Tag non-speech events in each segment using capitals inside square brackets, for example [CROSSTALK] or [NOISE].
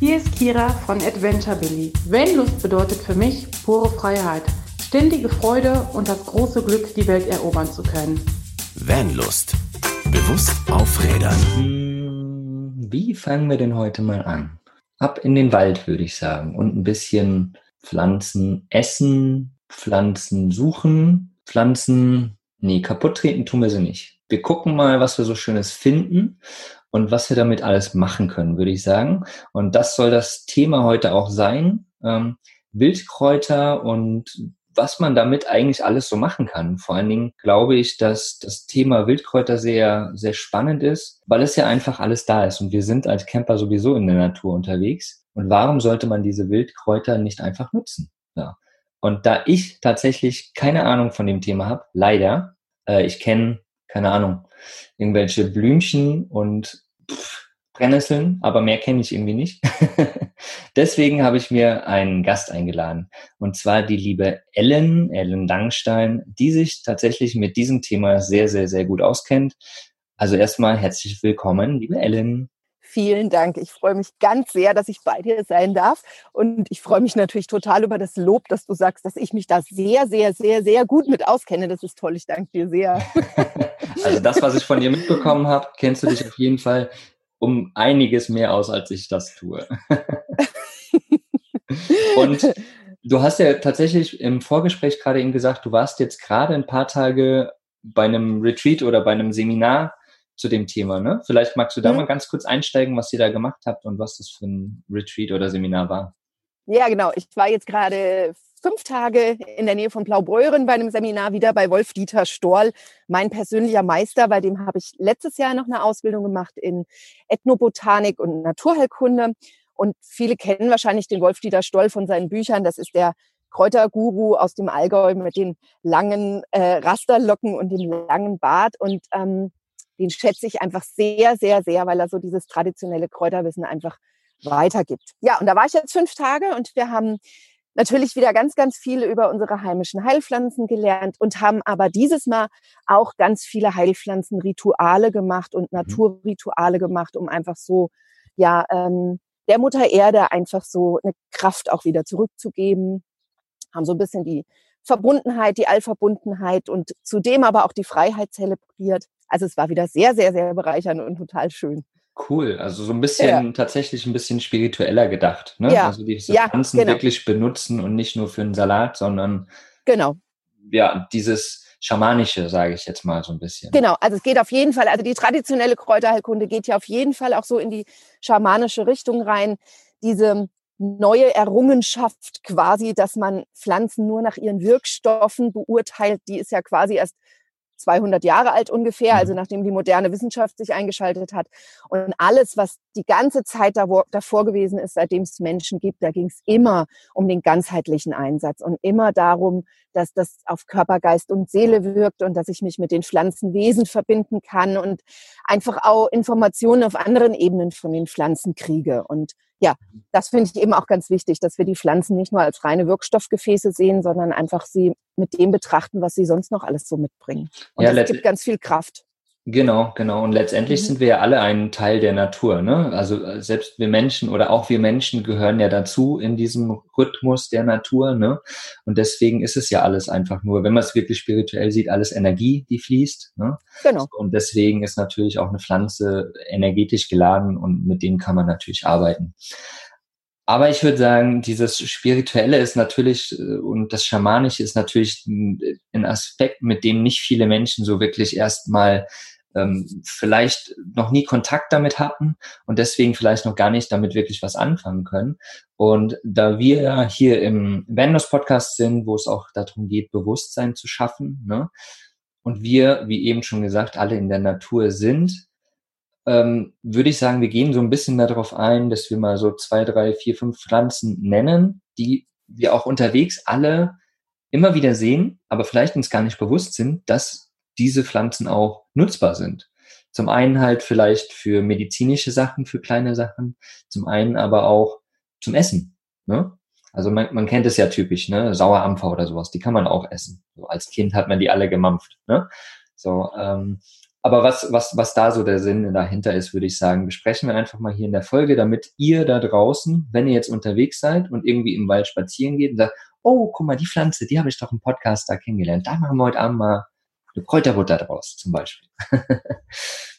Hier ist Kira von Adventure Billy. Vanlust bedeutet für mich pure Freiheit, ständige Freude und das große Glück, die Welt erobern zu können. Vanlust. Bewusst aufrädern. Hm, Wie fangen wir denn heute mal an? Ab in den Wald, würde ich sagen. Und ein bisschen Pflanzen essen, Pflanzen suchen, Pflanzen, nee, kaputt treten tun wir sie nicht. Wir gucken mal, was wir so Schönes finden und was wir damit alles machen können, würde ich sagen. Und das soll das Thema heute auch sein. Ähm, Wildkräuter und was man damit eigentlich alles so machen kann. Vor allen Dingen glaube ich, dass das Thema Wildkräuter sehr, sehr spannend ist, weil es ja einfach alles da ist. Und wir sind als Camper sowieso in der Natur unterwegs. Und warum sollte man diese Wildkräuter nicht einfach nutzen? Ja. Und da ich tatsächlich keine Ahnung von dem Thema habe, leider, äh, ich kenne, keine Ahnung, irgendwelche Blümchen und Brennnesseln, aber mehr kenne ich irgendwie nicht. [LAUGHS] Deswegen habe ich mir einen Gast eingeladen. Und zwar die liebe Ellen, Ellen Langstein, die sich tatsächlich mit diesem Thema sehr, sehr, sehr gut auskennt. Also erstmal herzlich willkommen, liebe Ellen. Vielen Dank. Ich freue mich ganz sehr, dass ich bei dir sein darf. Und ich freue mich natürlich total über das Lob, dass du sagst, dass ich mich da sehr, sehr, sehr, sehr gut mit auskenne. Das ist toll. Ich danke dir sehr. [LAUGHS] also das, was ich von dir mitbekommen habe, kennst du dich auf jeden Fall um einiges mehr aus, als ich das tue. [LAUGHS] Und du hast ja tatsächlich im Vorgespräch gerade eben gesagt, du warst jetzt gerade ein paar Tage bei einem Retreat oder bei einem Seminar zu dem Thema, ne? Vielleicht magst du da mhm. mal ganz kurz einsteigen, was ihr da gemacht habt und was das für ein Retreat oder Seminar war. Ja, genau. Ich war jetzt gerade fünf Tage in der Nähe von Blaubeuren bei einem Seminar wieder bei Wolf-Dieter Storl, mein persönlicher Meister. Bei dem habe ich letztes Jahr noch eine Ausbildung gemacht in Ethnobotanik und Naturheilkunde. Und viele kennen wahrscheinlich den Wolf-Dieter Stoll von seinen Büchern. Das ist der Kräuterguru aus dem Allgäu mit den langen äh, Rasterlocken und dem langen Bart. Und ähm, den schätze ich einfach sehr, sehr, sehr, weil er so dieses traditionelle Kräuterwissen einfach weitergibt. Ja, und da war ich jetzt fünf Tage und wir haben natürlich wieder ganz, ganz viel über unsere heimischen Heilpflanzen gelernt und haben aber dieses Mal auch ganz viele Heilpflanzenrituale gemacht und mhm. Naturrituale gemacht, um einfach so, ja, ähm, der Mutter Erde einfach so eine Kraft auch wieder zurückzugeben. Haben so ein bisschen die Verbundenheit, die Allverbundenheit und zudem aber auch die Freiheit zelebriert. Also es war wieder sehr, sehr, sehr bereichernd und total schön. Cool, also so ein bisschen ja. tatsächlich ein bisschen spiritueller gedacht. Ne? Ja. Also diese ja, Pflanzen genau. wirklich benutzen und nicht nur für einen Salat, sondern genau. ja, dieses schamanische, sage ich jetzt mal so ein bisschen. Genau, also es geht auf jeden Fall, also die traditionelle Kräuterheilkunde geht ja auf jeden Fall auch so in die schamanische Richtung rein. Diese neue Errungenschaft quasi, dass man Pflanzen nur nach ihren Wirkstoffen beurteilt, die ist ja quasi erst 200 Jahre alt ungefähr, also mhm. nachdem die moderne Wissenschaft sich eingeschaltet hat. Und alles, was die ganze Zeit davor gewesen ist, seitdem es Menschen gibt, da ging es immer um den ganzheitlichen Einsatz und immer darum, dass das auf Körper, Geist und Seele wirkt und dass ich mich mit den Pflanzenwesen verbinden kann und einfach auch Informationen auf anderen Ebenen von den Pflanzen kriege. Und ja, das finde ich eben auch ganz wichtig, dass wir die Pflanzen nicht nur als reine Wirkstoffgefäße sehen, sondern einfach sie mit dem betrachten, was sie sonst noch alles so mitbringen. Und ja, das gibt ganz viel Kraft. Genau, genau. Und letztendlich mhm. sind wir ja alle ein Teil der Natur. Ne? Also äh, selbst wir Menschen oder auch wir Menschen gehören ja dazu in diesem Rhythmus der Natur. Ne? Und deswegen ist es ja alles einfach nur, wenn man es wirklich spirituell sieht, alles Energie, die fließt. Ne? Genau. Und deswegen ist natürlich auch eine Pflanze energetisch geladen und mit dem kann man natürlich arbeiten. Aber ich würde sagen, dieses Spirituelle ist natürlich äh, und das Schamanische ist natürlich ein Aspekt, mit dem nicht viele Menschen so wirklich erstmal ähm, vielleicht noch nie Kontakt damit hatten und deswegen vielleicht noch gar nicht damit wirklich was anfangen können. Und da wir ja hier im Venus Podcast sind, wo es auch darum geht, Bewusstsein zu schaffen, ne? und wir, wie eben schon gesagt, alle in der Natur sind, ähm, würde ich sagen, wir gehen so ein bisschen darauf ein, dass wir mal so zwei, drei, vier, fünf Pflanzen nennen, die wir auch unterwegs alle immer wieder sehen, aber vielleicht uns gar nicht bewusst sind, dass diese Pflanzen auch nutzbar sind. Zum einen halt vielleicht für medizinische Sachen, für kleine Sachen, zum einen aber auch zum Essen. Ne? Also man, man kennt es ja typisch, ne? Sauerampfer oder sowas, die kann man auch essen. So als Kind hat man die alle gemampft. Ne? So, ähm, aber was, was, was da so der Sinn dahinter ist, würde ich sagen, besprechen wir einfach mal hier in der Folge, damit ihr da draußen, wenn ihr jetzt unterwegs seid und irgendwie im Wald spazieren geht und sagt, oh, guck mal, die Pflanze, die habe ich doch im Podcast da kennengelernt. Da machen wir heute Abend mal eine Kräuterbutter draus, zum Beispiel. [LAUGHS]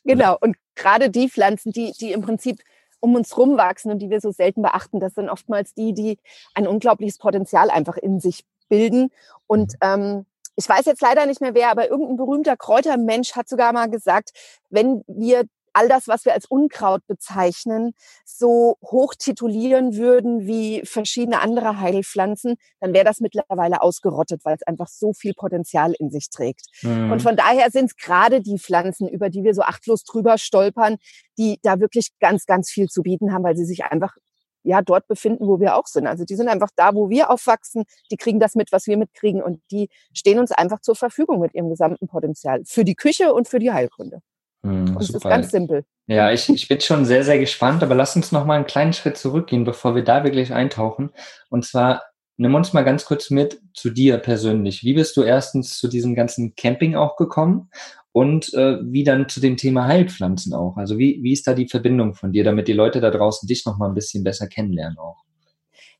genau, und gerade die Pflanzen, die, die im Prinzip um uns rumwachsen und die wir so selten beachten, das sind oftmals die, die ein unglaubliches Potenzial einfach in sich bilden. Und mhm. ähm, ich weiß jetzt leider nicht mehr wer, aber irgendein berühmter Kräutermensch hat sogar mal gesagt, wenn wir all das, was wir als Unkraut bezeichnen, so hoch titulieren würden wie verschiedene andere Heilpflanzen, dann wäre das mittlerweile ausgerottet, weil es einfach so viel Potenzial in sich trägt. Mhm. Und von daher sind es gerade die Pflanzen, über die wir so achtlos drüber stolpern, die da wirklich ganz, ganz viel zu bieten haben, weil sie sich einfach ja dort befinden, wo wir auch sind. Also die sind einfach da, wo wir aufwachsen, die kriegen das mit, was wir mitkriegen und die stehen uns einfach zur Verfügung mit ihrem gesamten Potenzial für die Küche und für die Heilkunde. Hm, und es ist ganz simpel. Ja, ich, ich bin schon sehr, sehr gespannt, aber lass uns noch mal einen kleinen Schritt zurückgehen, bevor wir da wirklich eintauchen. Und zwar, nimm uns mal ganz kurz mit zu dir persönlich. Wie bist du erstens zu diesem ganzen Camping auch gekommen und äh, wie dann zu dem Thema Heilpflanzen auch? Also wie, wie ist da die Verbindung von dir, damit die Leute da draußen dich noch mal ein bisschen besser kennenlernen auch?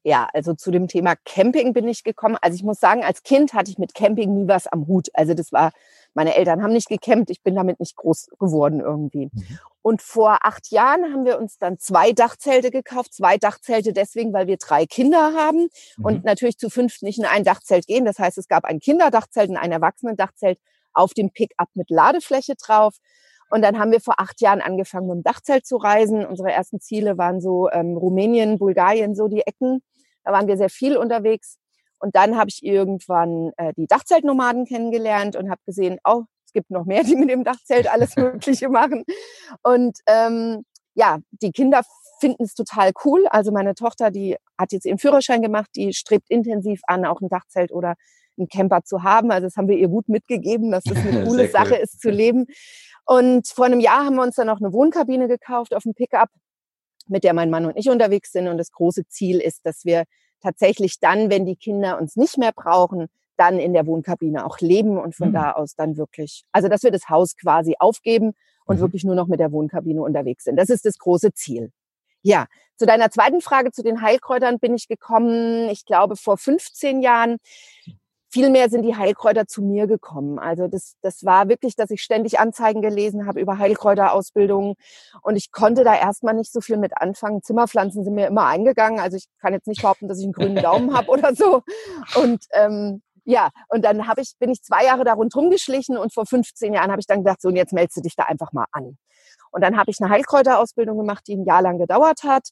Ja, also zu dem Thema Camping bin ich gekommen. Also ich muss sagen, als Kind hatte ich mit Camping nie was am Hut. Also das war meine Eltern haben nicht gecampt, ich bin damit nicht groß geworden irgendwie. Mhm. Und vor acht Jahren haben wir uns dann zwei Dachzelte gekauft. Zwei Dachzelte deswegen, weil wir drei Kinder haben mhm. und natürlich zu fünf nicht in ein Dachzelt gehen. Das heißt, es gab ein Kinderdachzelt und ein Erwachsenendachzelt auf dem Pickup mit Ladefläche drauf. Und dann haben wir vor acht Jahren angefangen, mit dem Dachzelt zu reisen. Unsere ersten Ziele waren so ähm, Rumänien, Bulgarien, so die Ecken. Da waren wir sehr viel unterwegs. Und dann habe ich irgendwann äh, die Dachzeltnomaden kennengelernt und habe gesehen, oh, es gibt noch mehr, [LAUGHS] die mit dem Dachzelt alles Mögliche machen. Und ähm, ja, die Kinder finden es total cool. Also meine Tochter, die hat jetzt ihren Führerschein gemacht, die strebt intensiv an, auch ein Dachzelt oder einen Camper zu haben. Also das haben wir ihr gut mitgegeben, dass es eine [LAUGHS] coole cool. Sache ist zu leben. Und vor einem Jahr haben wir uns dann noch eine Wohnkabine gekauft auf dem Pickup, mit der mein Mann und ich unterwegs sind. Und das große Ziel ist, dass wir tatsächlich dann, wenn die Kinder uns nicht mehr brauchen, dann in der Wohnkabine auch leben und von mhm. da aus dann wirklich, also dass wir das Haus quasi aufgeben und mhm. wirklich nur noch mit der Wohnkabine unterwegs sind. Das ist das große Ziel. Ja, zu deiner zweiten Frage zu den Heilkräutern bin ich gekommen, ich glaube vor 15 Jahren vielmehr sind die Heilkräuter zu mir gekommen. Also das, das war wirklich, dass ich ständig Anzeigen gelesen habe über Heilkräuterausbildungen und ich konnte da erstmal nicht so viel mit anfangen. Zimmerpflanzen sind mir immer eingegangen. Also ich kann jetzt nicht behaupten, dass ich einen grünen Daumen [LAUGHS] habe oder so. Und ähm, ja, und dann habe ich, bin ich zwei Jahre da rundherum geschlichen und vor 15 Jahren habe ich dann gedacht, so und jetzt meldest du dich da einfach mal an. Und dann habe ich eine Heilkräuterausbildung gemacht, die ein Jahr lang gedauert hat.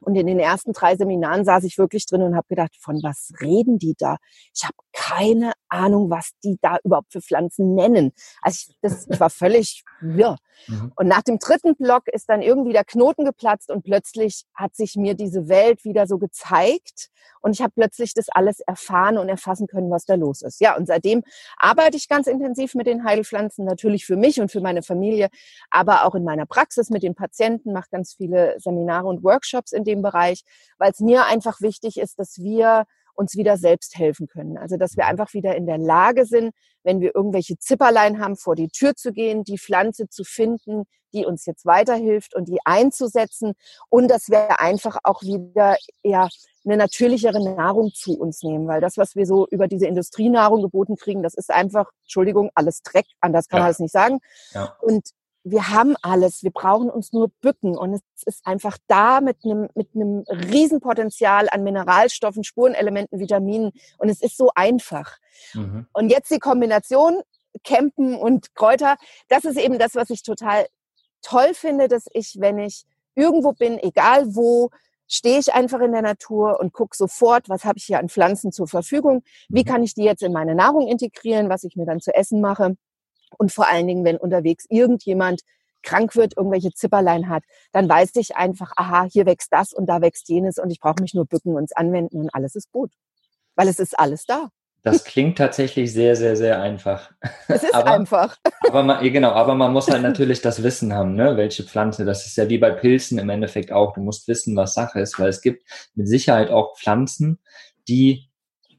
Und in den ersten drei Seminaren saß ich wirklich drin und habe gedacht, von was reden die da? Ich habe keine Ahnung, was die da überhaupt für Pflanzen nennen. Also ich, das, ich war völlig wirr. Mhm. Und nach dem dritten Block ist dann irgendwie der Knoten geplatzt und plötzlich hat sich mir diese Welt wieder so gezeigt und ich habe plötzlich das alles erfahren und erfassen können, was da los ist. Ja, und seitdem arbeite ich ganz intensiv mit den Heilpflanzen, natürlich für mich und für meine Familie, aber auch in meiner Praxis mit den Patienten, mache ganz viele Seminare und Workshops in dem Bereich, weil es mir einfach wichtig ist, dass wir uns wieder selbst helfen können. Also dass wir einfach wieder in der Lage sind, wenn wir irgendwelche Zipperlein haben, vor die Tür zu gehen, die Pflanze zu finden, die uns jetzt weiterhilft und die einzusetzen und dass wir einfach auch wieder ja eine natürlichere Nahrung zu uns nehmen, weil das, was wir so über diese Industrienahrung geboten kriegen, das ist einfach, Entschuldigung, alles Dreck, anders kann ja. man es nicht sagen. Ja. Und wir haben alles, wir brauchen uns nur bücken und es ist einfach da mit einem mit einem Riesenpotenzial an Mineralstoffen, Spurenelementen, Vitaminen und es ist so einfach. Mhm. Und jetzt die Kombination Campen und Kräuter, das ist eben das, was ich total toll finde, dass ich, wenn ich irgendwo bin, egal wo, stehe ich einfach in der Natur und gucke sofort, was habe ich hier an Pflanzen zur Verfügung, wie mhm. kann ich die jetzt in meine Nahrung integrieren, was ich mir dann zu essen mache. Und vor allen Dingen, wenn unterwegs irgendjemand krank wird, irgendwelche Zipperlein hat, dann weiß ich einfach, aha, hier wächst das und da wächst jenes und ich brauche mich nur bücken und es anwenden und alles ist gut. Weil es ist alles da. Das klingt tatsächlich sehr, sehr, sehr einfach. [LAUGHS] Es ist aber, einfach. Aber man, genau, aber man muss halt natürlich das Wissen haben, ne? welche Pflanze. Das ist ja wie bei Pilzen im Endeffekt auch. Du musst wissen, was Sache ist, weil es gibt mit Sicherheit auch Pflanzen, die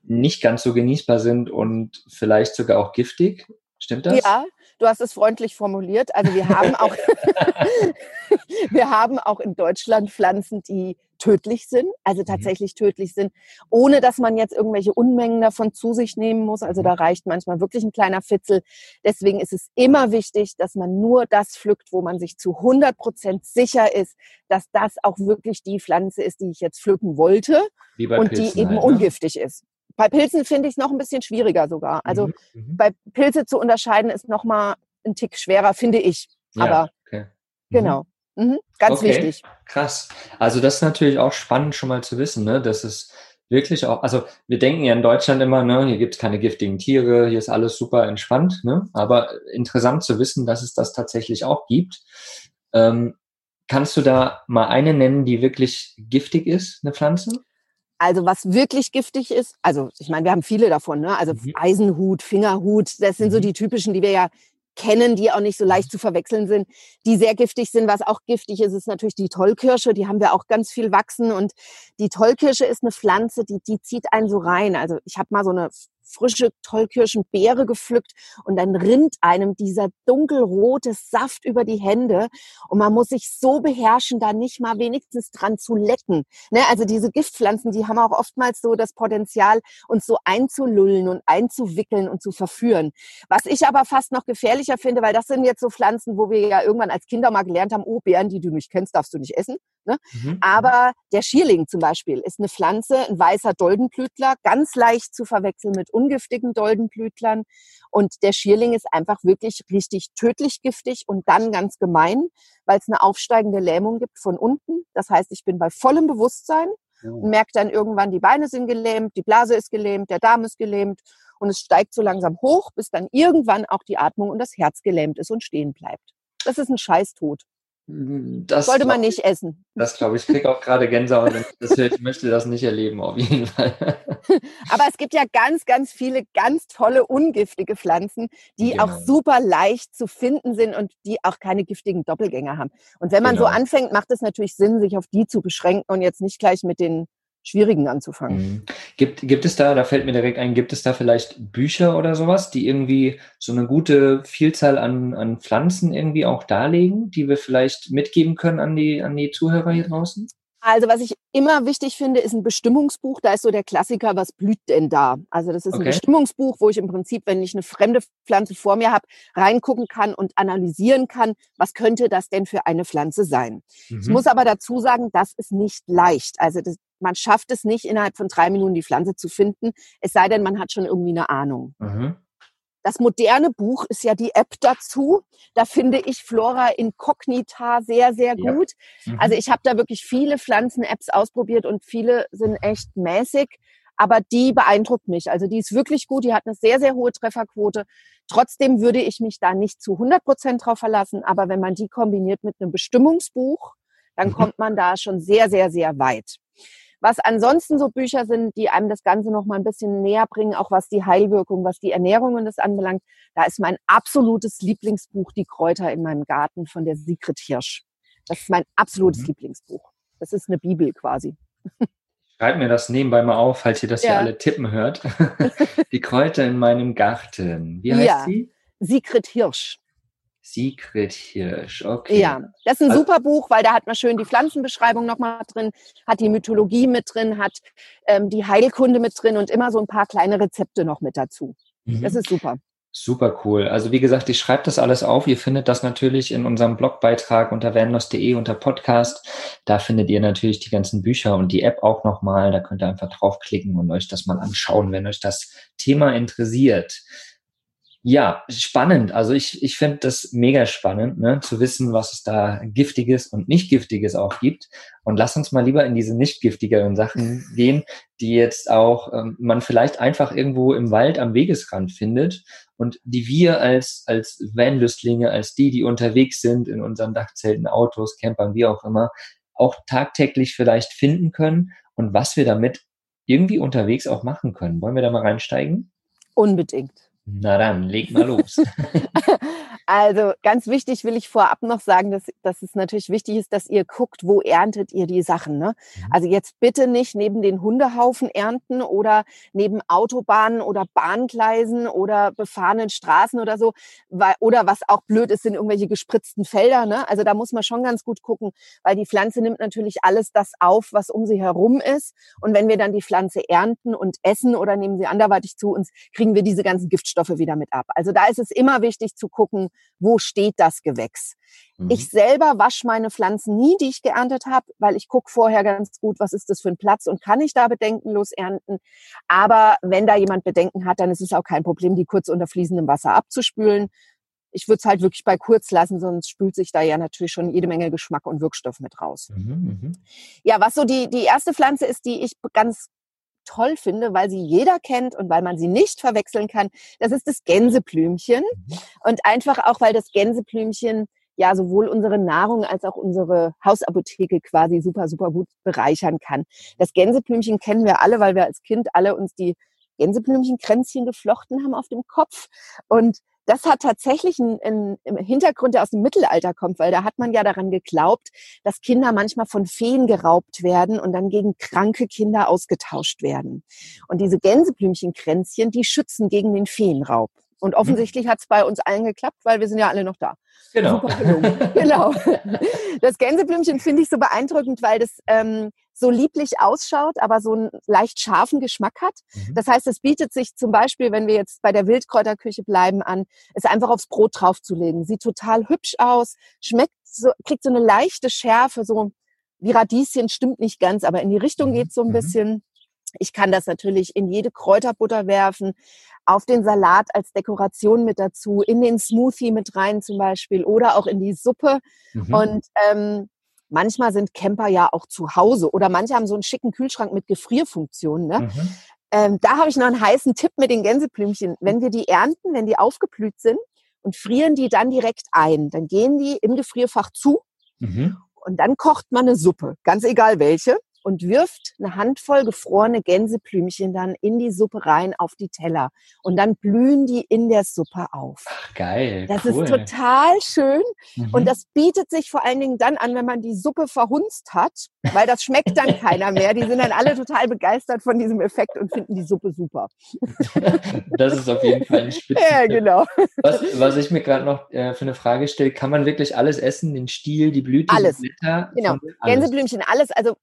nicht ganz so genießbar sind und vielleicht sogar auch giftig. Stimmt das? Ja, du hast es freundlich formuliert. Also wir haben auch, [LAUGHS] wir haben auch in Deutschland Pflanzen, die tödlich sind, also mhm. tatsächlich tödlich sind, ohne dass man jetzt irgendwelche Unmengen davon zu sich nehmen muss. Also da mhm. reicht manchmal wirklich ein kleiner Fitzel. Deswegen ist es immer wichtig, dass man nur das pflückt, wo man sich zu 100 Prozent sicher ist, dass das auch wirklich die Pflanze ist, die ich jetzt pflücken wollte und Pilzen die eben halt, ne? ungiftig ist. Bei Pilzen finde ich es noch ein bisschen schwieriger sogar. Also mhm, mhm. bei Pilze zu unterscheiden ist noch mal ein Tick schwerer, finde ich. Ja, Aber okay. mhm. genau. Mhm, ganz okay, wichtig. Krass. Also das ist natürlich auch spannend schon mal zu wissen, ne? dass es wirklich auch, also wir denken ja in Deutschland immer, ne, hier gibt es keine giftigen Tiere, hier ist alles super entspannt, ne? aber interessant zu wissen, dass es das tatsächlich auch gibt. Ähm, kannst du da mal eine nennen, die wirklich giftig ist, eine Pflanze? Also was wirklich giftig ist, also ich meine, wir haben viele davon, ne? Also mhm. Eisenhut, Fingerhut, das sind mhm. so die typischen, die wir ja kennen, die auch nicht so leicht zu verwechseln sind, die sehr giftig sind. Was auch giftig ist, ist natürlich die Tollkirsche. Die haben wir auch ganz viel wachsen. Und die Tollkirsche ist eine Pflanze, die, die zieht einen so rein. Also ich habe mal so eine frische Tollkirschenbeere gepflückt und dann rinnt einem dieser dunkelrote Saft über die Hände und man muss sich so beherrschen, da nicht mal wenigstens dran zu lecken. Ne? Also diese Giftpflanzen, die haben auch oftmals so das Potenzial, uns so einzulullen und einzuwickeln und zu verführen. Was ich aber fast noch gefährlicher finde, weil das sind jetzt so Pflanzen, wo wir ja irgendwann als Kinder mal gelernt haben, oh, Beeren, die du nicht kennst, darfst du nicht essen. Ne? Mhm. Aber der Schierling zum Beispiel ist eine Pflanze, ein weißer Doldenblütler, ganz leicht zu verwechseln mit ungiftigen Doldenblütlern. Und der Schierling ist einfach wirklich richtig tödlich giftig und dann ganz gemein, weil es eine aufsteigende Lähmung gibt von unten. Das heißt, ich bin bei vollem Bewusstsein und merke dann irgendwann, die Beine sind gelähmt, die Blase ist gelähmt, der Darm ist gelähmt und es steigt so langsam hoch, bis dann irgendwann auch die Atmung und das Herz gelähmt ist und stehen bleibt. Das ist ein Scheißtod. Das Sollte man nicht essen. Das glaube ich. Ich kriege auch gerade Gänsehaut. Das ich möchte das nicht erleben, auf jeden Fall. [LAUGHS] Aber es gibt ja ganz, ganz viele ganz tolle ungiftige Pflanzen, die genau. auch super leicht zu finden sind und die auch keine giftigen Doppelgänger haben. Und wenn man genau. so anfängt, macht es natürlich Sinn, sich auf die zu beschränken und jetzt nicht gleich mit den Schwierigen anzufangen. Mhm. Gibt, gibt es da, da fällt mir direkt ein, gibt es da vielleicht Bücher oder sowas, die irgendwie so eine gute Vielzahl an, an Pflanzen irgendwie auch darlegen, die wir vielleicht mitgeben können an die, an die Zuhörer hier draußen? Also was ich immer wichtig finde, ist ein Bestimmungsbuch. Da ist so der Klassiker, was blüht denn da? Also das ist okay. ein Bestimmungsbuch, wo ich im Prinzip, wenn ich eine fremde Pflanze vor mir habe, reingucken kann und analysieren kann, was könnte das denn für eine Pflanze sein. Mhm. Ich muss aber dazu sagen, das ist nicht leicht. Also das, man schafft es nicht, innerhalb von drei Minuten die Pflanze zu finden, es sei denn, man hat schon irgendwie eine Ahnung. Mhm. Das moderne Buch ist ja die App dazu. Da finde ich Flora Incognita sehr, sehr gut. Ja. Mhm. Also ich habe da wirklich viele Pflanzen-Apps ausprobiert und viele sind echt mäßig. Aber die beeindruckt mich. Also die ist wirklich gut. Die hat eine sehr, sehr hohe Trefferquote. Trotzdem würde ich mich da nicht zu 100 Prozent drauf verlassen. Aber wenn man die kombiniert mit einem Bestimmungsbuch, dann mhm. kommt man da schon sehr, sehr, sehr weit. Was ansonsten so Bücher sind, die einem das Ganze noch mal ein bisschen näher bringen, auch was die Heilwirkung, was die Ernährung und das anbelangt, da ist mein absolutes Lieblingsbuch Die Kräuter in meinem Garten von der Sigrid Hirsch. Das ist mein absolutes mhm. Lieblingsbuch. Das ist eine Bibel quasi. Schreibt mir das nebenbei mal auf, falls ihr das ja, ja alle tippen hört. [LAUGHS] die Kräuter in meinem Garten. Wie heißt ja. sie? Sigrid Hirsch. Secret Hirsch, okay. Ja, das ist ein also, super Buch, weil da hat man schön die Pflanzenbeschreibung nochmal drin, hat die Mythologie mit drin, hat ähm, die Heilkunde mit drin und immer so ein paar kleine Rezepte noch mit dazu. Mhm. Das ist super. Super cool. Also wie gesagt, ich schreibe das alles auf. Ihr findet das natürlich in unserem Blogbeitrag unter vanlos.de unter Podcast. Da findet ihr natürlich die ganzen Bücher und die App auch nochmal. Da könnt ihr einfach draufklicken und euch das mal anschauen, wenn euch das Thema interessiert. Ja, spannend. Also ich, ich finde das mega spannend, ne, zu wissen, was es da Giftiges und nicht Giftiges auch gibt. Und lass uns mal lieber in diese nicht giftigeren Sachen gehen, die jetzt auch ähm, man vielleicht einfach irgendwo im Wald am Wegesrand findet und die wir als, als Vanlüstlinge, als die, die unterwegs sind in unseren Dachzelten, Autos, Campern, wie auch immer, auch tagtäglich vielleicht finden können und was wir damit irgendwie unterwegs auch machen können. Wollen wir da mal reinsteigen? Unbedingt. Na dann, leg mal los. Also ganz wichtig will ich vorab noch sagen, dass, dass es natürlich wichtig ist, dass ihr guckt, wo erntet ihr die Sachen. Ne? Mhm. Also jetzt bitte nicht neben den Hundehaufen ernten oder neben Autobahnen oder Bahngleisen oder befahrenen Straßen oder so. Weil, oder was auch blöd ist, sind irgendwelche gespritzten Felder. Ne? Also da muss man schon ganz gut gucken, weil die Pflanze nimmt natürlich alles das auf, was um sie herum ist. Und wenn wir dann die Pflanze ernten und essen oder nehmen sie anderweitig zu uns, kriegen wir diese ganzen Giftstoffe wieder mit ab. Also da ist es immer wichtig zu gucken, wo steht das Gewächs. Mhm. Ich selber wasche meine Pflanzen nie, die ich geerntet habe, weil ich gucke vorher ganz gut, was ist das für ein Platz und kann ich da bedenkenlos ernten. Aber wenn da jemand Bedenken hat, dann ist es auch kein Problem, die kurz unter fließendem Wasser abzuspülen. Ich würde es halt wirklich bei kurz lassen, sonst spült sich da ja natürlich schon jede Menge Geschmack und Wirkstoff mit raus. Mhm, mh. Ja, was so die, die erste Pflanze ist, die ich ganz toll finde, weil sie jeder kennt und weil man sie nicht verwechseln kann. Das ist das Gänseblümchen. Mhm. Und einfach auch, weil das Gänseblümchen ja sowohl unsere Nahrung als auch unsere Hausapotheke quasi super, super gut bereichern kann. Das Gänseblümchen kennen wir alle, weil wir als Kind alle uns die Gänseblümchenkränzchen geflochten haben auf dem Kopf. Und das hat tatsächlich einen, einen Hintergrund, der aus dem Mittelalter kommt, weil da hat man ja daran geglaubt, dass Kinder manchmal von Feen geraubt werden und dann gegen kranke Kinder ausgetauscht werden. Und diese Gänseblümchenkränzchen, die schützen gegen den Feenraub. Und mhm. offensichtlich hat es bei uns allen geklappt, weil wir sind ja alle noch da. Genau. [LAUGHS] genau. Das Gänseblümchen finde ich so beeindruckend, weil das ähm, so lieblich ausschaut, aber so einen leicht scharfen Geschmack hat. Mhm. Das heißt, es bietet sich zum Beispiel, wenn wir jetzt bei der Wildkräuterküche bleiben, an, es einfach aufs Brot draufzulegen. Sieht total hübsch aus, schmeckt so, kriegt so eine leichte Schärfe, so wie Radieschen stimmt nicht ganz, aber in die Richtung mhm. geht so ein mhm. bisschen. Ich kann das natürlich in jede Kräuterbutter werfen, auf den Salat als Dekoration mit dazu, in den Smoothie mit rein zum Beispiel oder auch in die Suppe. Mhm. Und ähm, manchmal sind Camper ja auch zu Hause oder manche haben so einen schicken Kühlschrank mit Gefrierfunktion. Ne? Mhm. Ähm, da habe ich noch einen heißen Tipp mit den Gänseblümchen. Wenn wir die ernten, wenn die aufgeblüht sind und frieren die dann direkt ein, dann gehen die im Gefrierfach zu mhm. und dann kocht man eine Suppe, ganz egal welche und wirft eine Handvoll gefrorene Gänseblümchen dann in die Suppe rein auf die Teller. Und dann blühen die in der Suppe auf. Ach, geil. Das cool. ist total schön. Mhm. Und das bietet sich vor allen Dingen dann an, wenn man die Suppe verhunzt hat, weil das schmeckt dann keiner mehr. Die sind dann alle total begeistert von diesem Effekt und finden die Suppe super. [LAUGHS] das ist auf jeden Fall ein [LAUGHS] Spitze. Ja, genau. Was, was ich mir gerade noch äh, für eine Frage stelle, kann man wirklich alles essen? Den Stiel, die Blüte, alles. die Blätter? Genau. Gänseblümchen, alles. Also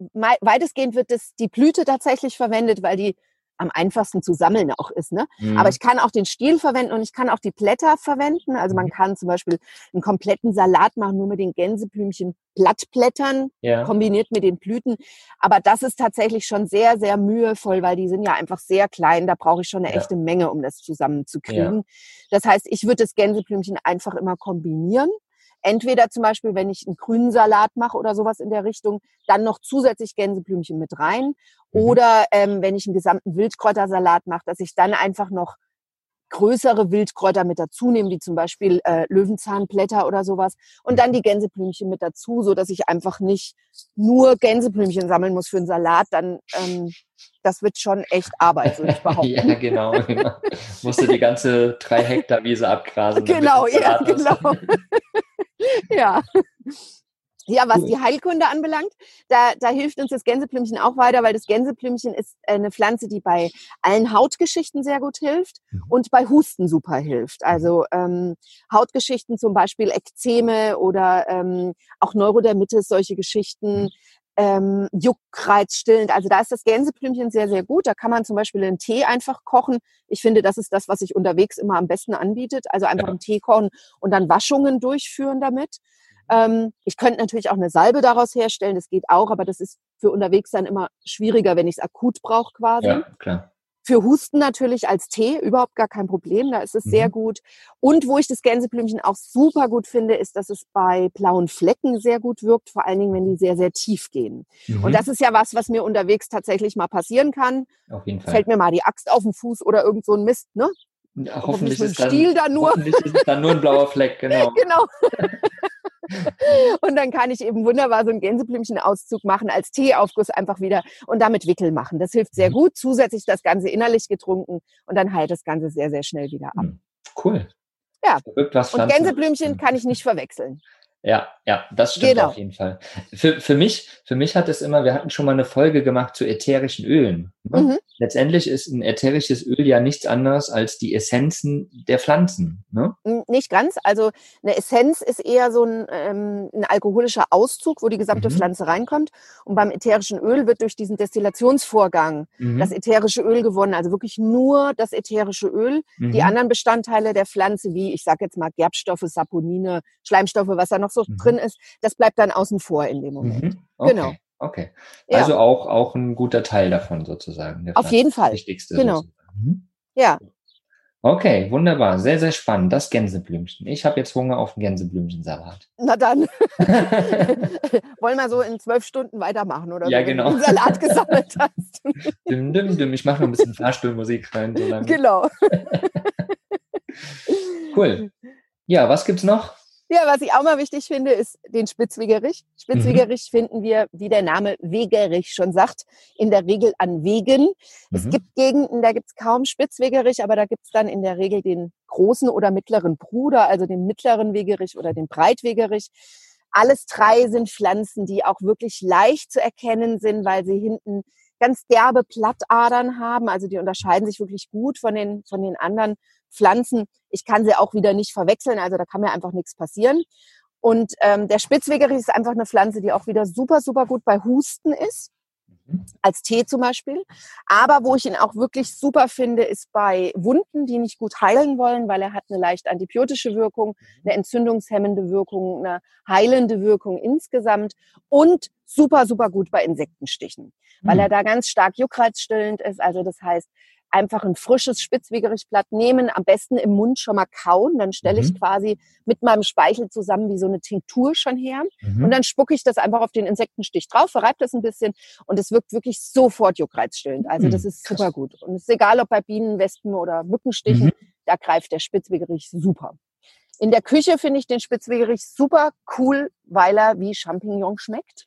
weitestgehend wird das, die Blüte tatsächlich verwendet, weil die am einfachsten zu sammeln auch ist. Ne? Mhm. Aber ich kann auch den Stiel verwenden und ich kann auch die Blätter verwenden. Also man mhm. kann zum Beispiel einen kompletten Salat machen, nur mit den Gänseblümchen Blattblättern, ja. kombiniert mit den Blüten. Aber das ist tatsächlich schon sehr, sehr mühevoll, weil die sind ja einfach sehr klein. Da brauche ich schon eine ja. echte Menge, um das zusammenzukriegen. Ja. Das heißt, ich würde das Gänseblümchen einfach immer kombinieren. Entweder zum Beispiel, wenn ich einen grünen Salat mache oder sowas in der Richtung, dann noch zusätzlich Gänseblümchen mit rein. Mhm. Oder ähm, wenn ich einen gesamten Wildkräutersalat mache, dass ich dann einfach noch größere Wildkräuter mit dazu nehme, wie zum Beispiel äh, Löwenzahnblätter oder sowas. Und dann die Gänseblümchen mit dazu, so dass ich einfach nicht nur Gänseblümchen sammeln muss für einen Salat. Dann ähm, das wird schon echt Arbeit, würde ich [LAUGHS] behaupten. ja, genau. genau. Musst du die ganze drei Hektar Wiese abgrasen. [LAUGHS] Genau, ja, genau. Ja. Ja, was die Heilkunde anbelangt, da, da hilft uns das Gänseblümchen auch weiter, weil das Gänseblümchen ist eine Pflanze, die bei allen Hautgeschichten sehr gut hilft mhm. und bei Husten super hilft. Mhm. Also ähm, Hautgeschichten zum Beispiel Ekzeme oder ähm, auch Neurodermitis, solche Geschichten, mhm. Ähm, Juckreiz stillend. Also da ist das Gänseblümchen sehr, sehr gut. Da kann man zum Beispiel einen Tee einfach kochen. Ich finde, das ist das, was sich unterwegs immer am besten anbietet. Also einfach ja. einen Tee kochen und dann Waschungen durchführen damit. Ähm, ich könnte natürlich auch eine Salbe daraus herstellen, das geht auch, aber das ist für unterwegs dann immer schwieriger, wenn ich es akut brauche quasi. Ja, klar. Für Husten natürlich als Tee überhaupt gar kein Problem, da ist es mhm. sehr gut. Und wo ich das Gänseblümchen auch super gut finde, ist, dass es bei blauen Flecken sehr gut wirkt, vor allen Dingen, wenn die sehr, sehr tief gehen. Mhm. Und das ist ja was, was mir unterwegs tatsächlich mal passieren kann. Auf jeden Fall. Fällt mir mal die Axt auf den Fuß oder irgend so ein Mist, ne? Ja, hoffentlich, hoffentlich ist dann, Stiel dann nur. Hoffentlich ist dann nur ein blauer Fleck, [LAUGHS] genau. genau. [LAUGHS] und dann kann ich eben wunderbar so einen Gänseblümchen-Auszug machen, als Teeaufguss einfach wieder und damit Wickel machen. Das hilft sehr mhm. gut. Zusätzlich das Ganze innerlich getrunken und dann heilt das Ganze sehr, sehr schnell wieder ab. Mhm. Cool. Ja. Und Gänseblümchen kann ich nicht verwechseln. Ja, ja, das stimmt Genau. auf jeden Fall. Für, für mich, für mich hat es immer, wir hatten schon mal eine Folge gemacht zu ätherischen Ölen. Ne? Mhm. Letztendlich ist ein ätherisches Öl ja nichts anderes als die Essenzen der Pflanzen. Ne? Nicht ganz. Also eine Essenz ist eher so ein, ähm, ein alkoholischer Auszug, wo die gesamte Mhm. Pflanze reinkommt. Und beim ätherischen Öl wird durch diesen Destillationsvorgang Mhm. das ätherische Öl gewonnen. Also wirklich nur das ätherische Öl. Mhm. Die anderen Bestandteile der Pflanze, wie ich sage jetzt mal Gerbstoffe, Saponine, Schleimstoffe, was da noch so Mhm. Drin ist, das bleibt dann außen vor in dem Moment. Mhm. Okay. Genau. Okay. Ja. Also auch, auch ein guter Teil davon sozusagen. Auf jeden Fall. Das Wichtigste. Genau. Mhm. Ja, Okay, wunderbar. Sehr, sehr spannend. Das Gänseblümchen. Ich habe jetzt Hunger auf einen Gänseblümchensalat. na dann [LAUGHS] [LAUGHS] wollen wir so in zwölf Stunden weitermachen oder Ja, so, wenn genau. du den Salat gesammelt hast. [LAUGHS] dim, dim, dim. Ich mache noch ein bisschen Fahrstuhlmusik rein. So lange. genau. Cool. Ja, was gibt's noch? Ja, was ich auch mal wichtig finde, ist den Spitzwegerich. Mhm. Spitzwegerich finden wir, wie der Name Wegerich schon sagt, in der Regel an Wegen. Es Mhm. gibt Gegenden, da gibt's kaum Spitzwegerich, aber da gibt's dann in der Regel den großen oder mittleren Bruder, also den mittleren Wegerich oder den Breitwegerich. Alles drei sind Pflanzen, die auch wirklich leicht zu erkennen sind, weil sie hinten ganz derbe Blattadern haben. Also die unterscheiden sich wirklich gut von den, von den anderen Pflanzen. Ich kann sie auch wieder nicht verwechseln, also da kann mir einfach nichts passieren. Und ähm, der Spitzwegerich ist einfach eine Pflanze, die auch wieder super, super gut bei Husten ist, Mhm. als Tee zum Beispiel. Aber wo ich ihn auch wirklich super finde, ist bei Wunden, die nicht gut heilen wollen, weil er hat eine leicht antibiotische Wirkung, eine entzündungshemmende Wirkung, eine heilende Wirkung insgesamt und super, super gut bei Insektenstichen, weil Hm. er da ganz stark juckreizstillend ist. Also das heißt, einfach ein frisches Spitzwegerichblatt nehmen, am besten im Mund schon mal kauen. Dann stelle ich Mhm. quasi mit meinem Speichel zusammen wie so eine Tinktur schon her. Mhm. Und dann spucke ich das einfach auf den Insektenstich drauf, verreibe das ein bisschen und es wirkt wirklich sofort juckreizstillend. Also Hm, das ist super gut. Und es ist egal, ob bei Bienen, Wespen oder Mückenstichen, Mhm. da greift der Spitzwegerich super. In der Küche finde ich den Spitzwegerich super cool, weil er wie Champignon schmeckt.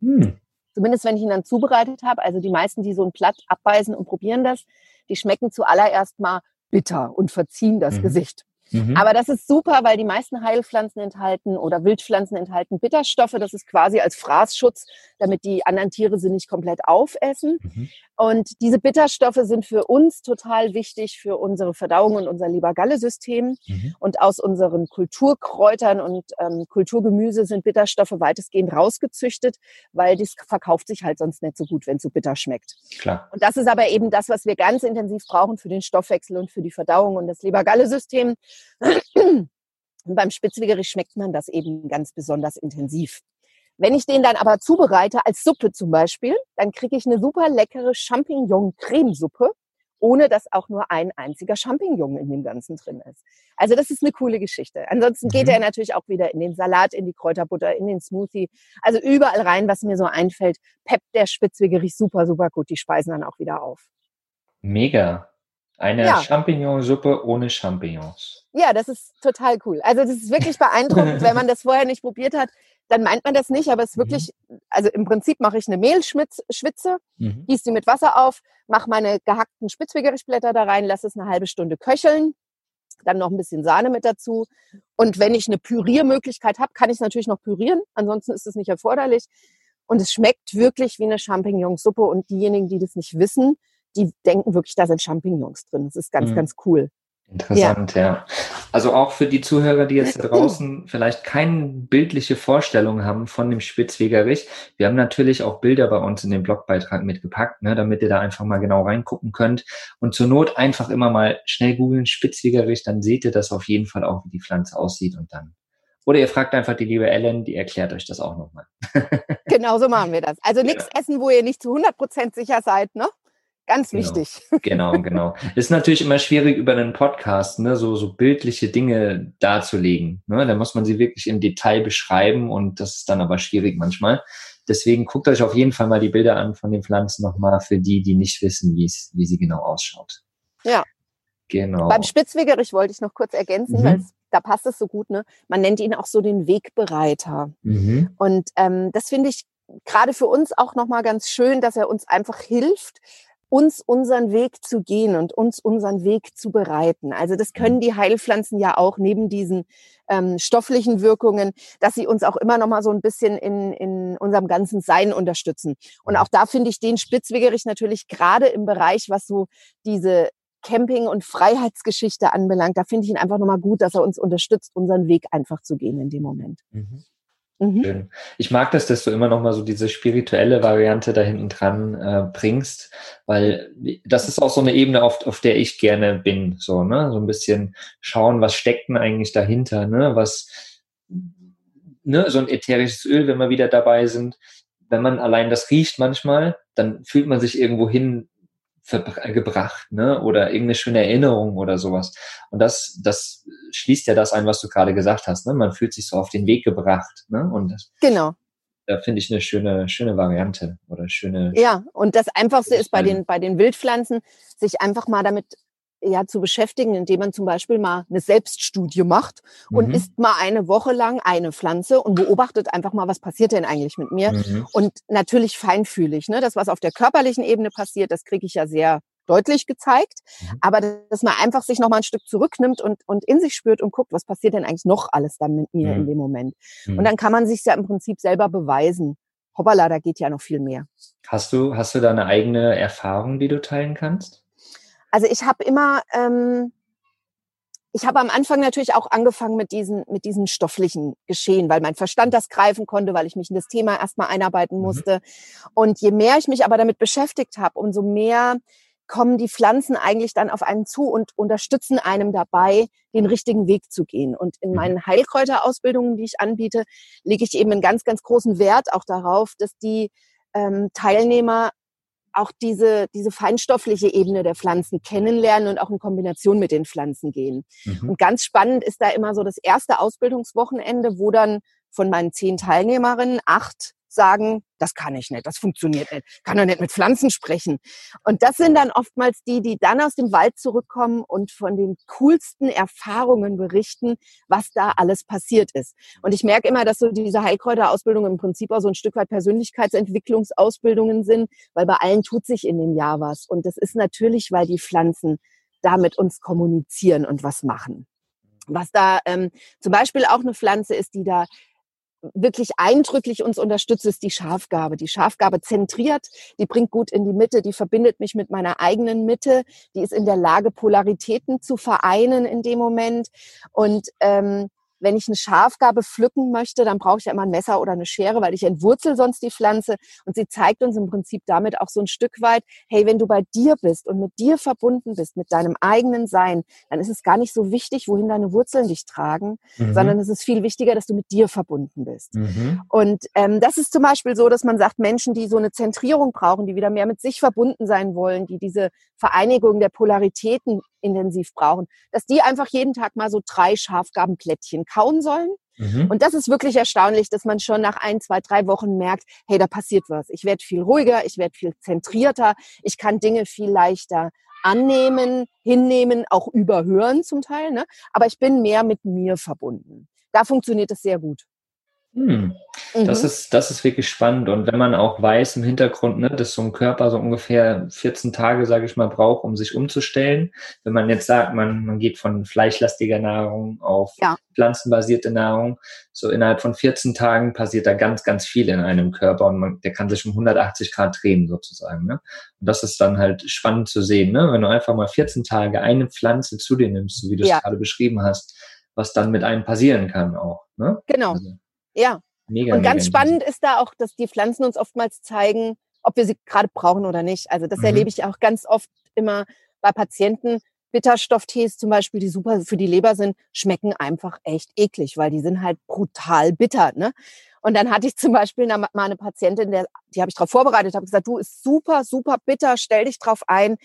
Hm. Zumindest wenn ich ihn dann zubereitet habe. Also die meisten, die so ein Blatt abbeißen und probieren das, die schmecken zuallererst mal bitter und verziehen das Mhm. Gesicht. Mhm. Aber das ist super, weil die meisten Heilpflanzen enthalten oder Wildpflanzen enthalten Bitterstoffe. Das ist quasi als Fraßschutz, damit die anderen Tiere sie nicht komplett aufessen. Mhm. Und diese Bitterstoffe sind für uns total wichtig für unsere Verdauung und unser Leber-Galle-System. Mhm. Und aus unseren Kulturkräutern und ähm, Kulturgemüse sind Bitterstoffe weitestgehend rausgezüchtet, weil das verkauft sich halt sonst nicht so gut, wenn es so bitter schmeckt. Klar. Und das ist aber eben das, was wir ganz intensiv brauchen für den Stoffwechsel und für die Verdauung und das Leber-Galle-System. Und beim Spitzwegerich schmeckt man das eben ganz besonders intensiv. Wenn ich den dann aber zubereite, als Suppe zum Beispiel, dann kriege ich eine super leckere Champignon-Cremesuppe, ohne dass auch nur ein einziger Champignon in dem Ganzen drin ist. Also das ist eine coole Geschichte. Ansonsten geht Mhm. er natürlich auch wieder in den Salat, in die Kräuterbutter, in den Smoothie. Also überall rein, was mir so einfällt, peppt der Spitzwegerich super, super gut. Die speisen dann auch wieder auf. Mega. Eine Ja. Champignonsuppe ohne Champignons. Ja, das ist total cool. Also das ist wirklich beeindruckend, [LAUGHS] wenn man das vorher nicht probiert hat, dann meint man das nicht, aber es ist wirklich, also im Prinzip mache ich eine Mehlschwitze, Mhm. gieße die mit Wasser auf, mache meine gehackten Spitzwegerichblätter da rein, lasse es eine halbe Stunde köcheln, dann noch ein bisschen Sahne mit dazu. Und wenn ich eine Püriermöglichkeit habe, kann ich es natürlich noch pürieren, ansonsten ist es nicht erforderlich. Und es schmeckt wirklich wie eine Champignonsuppe und diejenigen, die das nicht wissen, die denken wirklich, da sind Champignons drin. Das ist ganz, Mhm. ganz cool. Interessant, ja. Also auch für die Zuhörer, die jetzt da draußen vielleicht keine bildliche Vorstellung haben von dem Spitzwegerich. Wir haben natürlich auch Bilder bei uns in den Blogbeitrag mitgepackt, ne, damit ihr da einfach mal genau reingucken könnt. Und zur Not einfach immer mal schnell googeln Spitzwegerich, dann seht ihr das auf jeden Fall auch, wie die Pflanze aussieht und dann. Oder ihr fragt einfach die liebe Ellen, die erklärt euch das auch nochmal. [LAUGHS] Genau so machen wir das. Also nichts essen, wo ihr nicht zu 100% sicher seid, ne? Ganz Genau. wichtig. [LAUGHS] Genau, genau. Ist natürlich immer schwierig über einen Podcast, ne, so, so bildliche Dinge darzulegen. Ne? Da muss man sie wirklich im Detail beschreiben und das ist dann aber schwierig manchmal. Deswegen guckt euch auf jeden Fall mal die Bilder an von den Pflanzen nochmal für die, die nicht wissen, wie sie genau ausschaut. Ja. Genau. Beim Spitzwegerich wollte ich noch kurz ergänzen, Mhm. weil da passt es so gut, ne? Man nennt ihn auch so den Wegbereiter. Mhm. Und ähm, das finde ich gerade für uns auch nochmal ganz schön, dass er uns einfach hilft, uns unseren Weg zu gehen und uns unseren Weg zu bereiten. Also das können mhm. die Heilpflanzen ja auch neben diesen ähm, stofflichen Wirkungen, dass sie uns auch immer noch mal so ein bisschen in, in unserem ganzen Sein unterstützen. Und auch da finde ich den Spitzwegerich natürlich gerade im Bereich, was so diese Camping- und Freiheitsgeschichte anbelangt, da finde ich ihn einfach nochmal gut, dass er uns unterstützt, unseren Weg einfach zu gehen in dem Moment. Mhm. Mhm. Ich mag das, dass du immer noch mal so diese spirituelle Variante da hinten dran äh, bringst, weil das ist auch so eine Ebene, auf, auf der ich gerne bin, so, ne, so ein bisschen schauen, was steckt denn eigentlich dahinter, ne, was, ne, so ein ätherisches Öl, wenn wir wieder dabei sind, wenn man allein das riecht manchmal, dann fühlt man sich irgendwo hin gebracht, ne? Oder irgendeine schöne Erinnerung oder sowas. Und das, das schließt ja das ein, was du gerade gesagt hast, ne? Man fühlt sich so auf den Weg gebracht, ne? Und das, genau. Da finde ich eine schöne, schöne Variante oder schöne. Ja, und das Einfachste ist bei den, bei den Wildpflanzen, sich einfach mal damit ja zu beschäftigen, indem man zum Beispiel mal eine Selbststudie macht und mhm. isst mal eine Woche lang eine Pflanze und beobachtet einfach mal, was passiert denn eigentlich mit mir. Mhm. Und natürlich feinfühlig. Ne? Das, was auf der körperlichen Ebene passiert, das kriege ich ja sehr deutlich gezeigt. Mhm. Aber dass man einfach sich noch mal ein Stück zurücknimmt und, und in sich spürt und guckt, was passiert denn eigentlich noch alles dann mit mir in mhm. dem Moment. Und mhm. dann kann man sich ja im Prinzip selber beweisen. Hoppala, da geht ja noch viel mehr. Hast du, hast du da eine eigene Erfahrung, die du teilen kannst? Also ich habe immer, ähm, ich habe am Anfang natürlich auch angefangen mit diesen, mit diesen stofflichen Geschehen, weil mein Verstand das greifen konnte, weil ich mich in das Thema erstmal einarbeiten mhm. musste. Mhm. Und je mehr ich mich aber damit beschäftigt habe, umso mehr kommen die Pflanzen eigentlich dann auf einen zu und unterstützen einem dabei, den richtigen Weg zu gehen. Und in mhm. meinen Heilkräuterausbildungen, die ich anbiete, lege ich eben einen ganz, ganz großen Wert auch darauf, dass die ähm, Teilnehmer auch diese, diese feinstoffliche Ebene der Pflanzen kennenlernen und auch in Kombination mit den Pflanzen gehen. Mhm. Und ganz spannend ist da immer so das erste Ausbildungswochenende, wo dann von meinen zehn Teilnehmerinnen acht sagen, das kann ich nicht, das funktioniert nicht, kann doch nicht mit Pflanzen sprechen. Und das sind dann oftmals die, die dann aus dem Wald zurückkommen und von den coolsten Erfahrungen berichten, was da alles passiert ist. Und ich merke immer, dass so diese Heilkräuterausbildungen im Prinzip auch so ein Stück weit Persönlichkeitsentwicklungsausbildungen sind, weil bei allen tut sich in dem Jahr was. Und das ist natürlich, weil die Pflanzen da mit uns kommunizieren und was machen. Was da ähm, zum Beispiel auch eine Pflanze ist, die da wirklich eindrücklich uns unterstützt, ist die Schafgabe. Die Schafgabe zentriert, die bringt gut in die Mitte, die verbindet mich mit meiner eigenen Mitte, die ist in der Lage, Polaritäten zu vereinen in dem Moment. Und ähm, wenn ich eine Schafgabe pflücken möchte, dann brauche ich ja immer ein Messer oder eine Schere, weil ich entwurzel sonst die Pflanze. Und sie zeigt uns im Prinzip damit auch so ein Stück weit, hey, wenn du bei dir bist und mit dir verbunden bist, mit deinem eigenen Sein, dann ist es gar nicht so wichtig, wohin deine Wurzeln dich tragen, mhm. sondern es ist viel wichtiger, dass du mit dir verbunden bist. Mhm. Und ähm, das ist zum Beispiel so, dass man sagt, Menschen, die so eine Zentrierung brauchen, die wieder mehr mit sich verbunden sein wollen, die diese Vereinigung der Polaritäten intensiv brauchen, dass die einfach jeden Tag mal so drei Schafgabenplättchen kauen sollen. Mhm. Und das ist wirklich erstaunlich, dass man schon nach ein, zwei, drei Wochen merkt, hey, da passiert was. Ich werde viel ruhiger, ich werde viel zentrierter, ich kann Dinge viel leichter annehmen, hinnehmen, auch überhören zum Teil. Ne? Aber ich bin mehr mit mir verbunden. Da funktioniert es sehr gut. Hm. Das, mhm. ist, das ist wirklich spannend. Und wenn man auch weiß im Hintergrund, ne, dass so ein Körper so ungefähr 14 Tage, sage ich mal, braucht, um sich umzustellen. Wenn man jetzt sagt, man, man geht von fleischlastiger Nahrung auf ja. pflanzenbasierte Nahrung, so innerhalb von 14 Tagen passiert da ganz, ganz viel in einem Körper und man, der kann sich um 180 Grad drehen sozusagen. Ne? Und das ist dann halt spannend zu sehen, ne? wenn du einfach mal 14 Tage eine Pflanze zu dir nimmst, so wie du es ja. gerade beschrieben hast, was dann mit einem passieren kann auch. Ne? Genau. Also, ja. Mega, und ganz mega spannend ist da auch, dass die Pflanzen uns oftmals zeigen, ob wir sie gerade brauchen oder nicht. Also das mhm. erlebe ich auch ganz oft immer bei Patienten. Bitterstofftees zum Beispiel, die super für die Leber sind, schmecken einfach echt eklig, weil die sind halt brutal bitter. Ne? Und dann hatte ich zum Beispiel mal eine Patientin, der, die habe ich darauf vorbereitet, habe gesagt, du ist super, super bitter, stell dich drauf ein.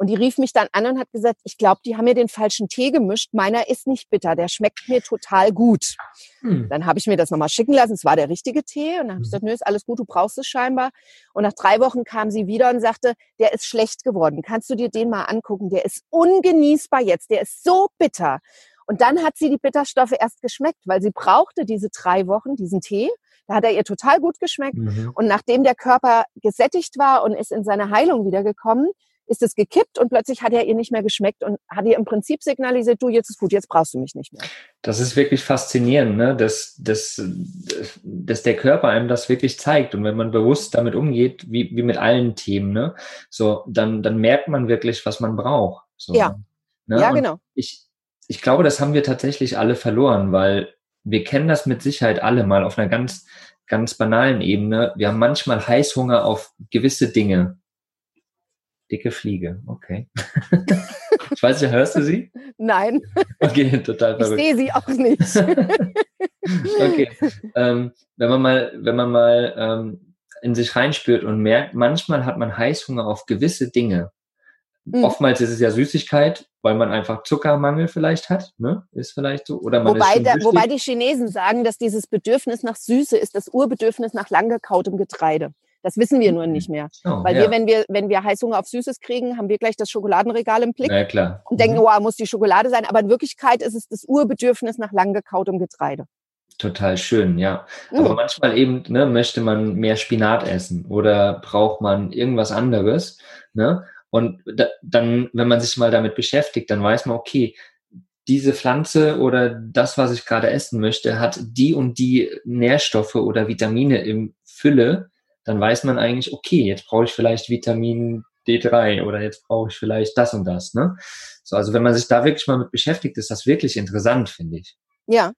Und die rief mich dann an und hat gesagt, ich glaube, die haben mir den falschen Tee gemischt. Meiner ist nicht bitter, der schmeckt mir total gut. Hm. Dann habe ich mir das nochmal schicken lassen. Es war der richtige Tee. Und dann habe ich hm. gesagt, nö, ist alles gut, du brauchst es scheinbar. Und nach drei Wochen kam sie wieder und sagte, der ist schlecht geworden. Kannst du dir den mal angucken? Der ist ungenießbar jetzt. Der ist so bitter. Und dann hat sie die Bitterstoffe erst geschmeckt, weil sie brauchte diese drei Wochen, diesen Tee. Da hat er ihr total gut geschmeckt. Mhm. Und nachdem der Körper gesättigt war und ist in seine Heilung wiedergekommen, ist es gekippt und plötzlich hat er ihr nicht mehr geschmeckt und hat ihr im Prinzip signalisiert, du, jetzt ist gut, jetzt brauchst du mich nicht mehr. Das ist wirklich faszinierend, ne? dass, dass, dass der Körper einem das wirklich zeigt. Und wenn man bewusst damit umgeht, wie, wie mit allen Themen, ne? so, dann, dann merkt man wirklich, was man braucht. So, ja, ne? ja Und genau. Ich, ich glaube, das haben wir tatsächlich alle verloren, weil wir kennen das mit Sicherheit alle mal auf einer ganz, ganz banalen Ebene. Wir haben manchmal Heißhunger auf gewisse Dinge. Dicke Fliege, okay. [LAUGHS] ich weiß nicht, hörst du sie? Nein, Okay, total ich verrückt. sehe sie auch nicht. [LAUGHS] okay. Ähm, wenn man mal, wenn man mal ähm, in sich reinspürt und merkt, manchmal hat man Heißhunger auf gewisse Dinge. Mhm. Oftmals ist es ja Süßigkeit, weil man einfach Zuckermangel vielleicht hat, ne? Ist vielleicht so. Oder man ist Wobei, da, süchtig. wobei die Chinesen sagen, dass dieses Bedürfnis nach Süße ist das Urbedürfnis nach langgekautem Getreide. Das wissen wir nur nicht mehr. Oh, Weil ja. wir, wenn wir, wenn wir Heißhunger auf Süßes kriegen, haben wir gleich das Schokoladenregal im Blick Na ja, klar. und denken, Mhm. oh, muss die Schokolade sein. Aber in Wirklichkeit ist es das Urbedürfnis nach langgekautem Getreide. Total schön, ja. Mhm. Aber manchmal eben, ne, möchte man mehr Spinat essen oder braucht man irgendwas anderes, ne? Und da, dann, wenn man sich mal damit beschäftigt, dann weiß man, okay, diese Pflanze oder das, was ich gerade essen möchte, hat die und die Nährstoffe oder Vitamine im Fülle, dann weiß man eigentlich, okay, jetzt brauche ich vielleicht Vitamin D3 oder jetzt brauche ich vielleicht das und das, ne? So, also wenn man sich da wirklich mal mit beschäftigt, ist das wirklich interessant, finde ich. Ja,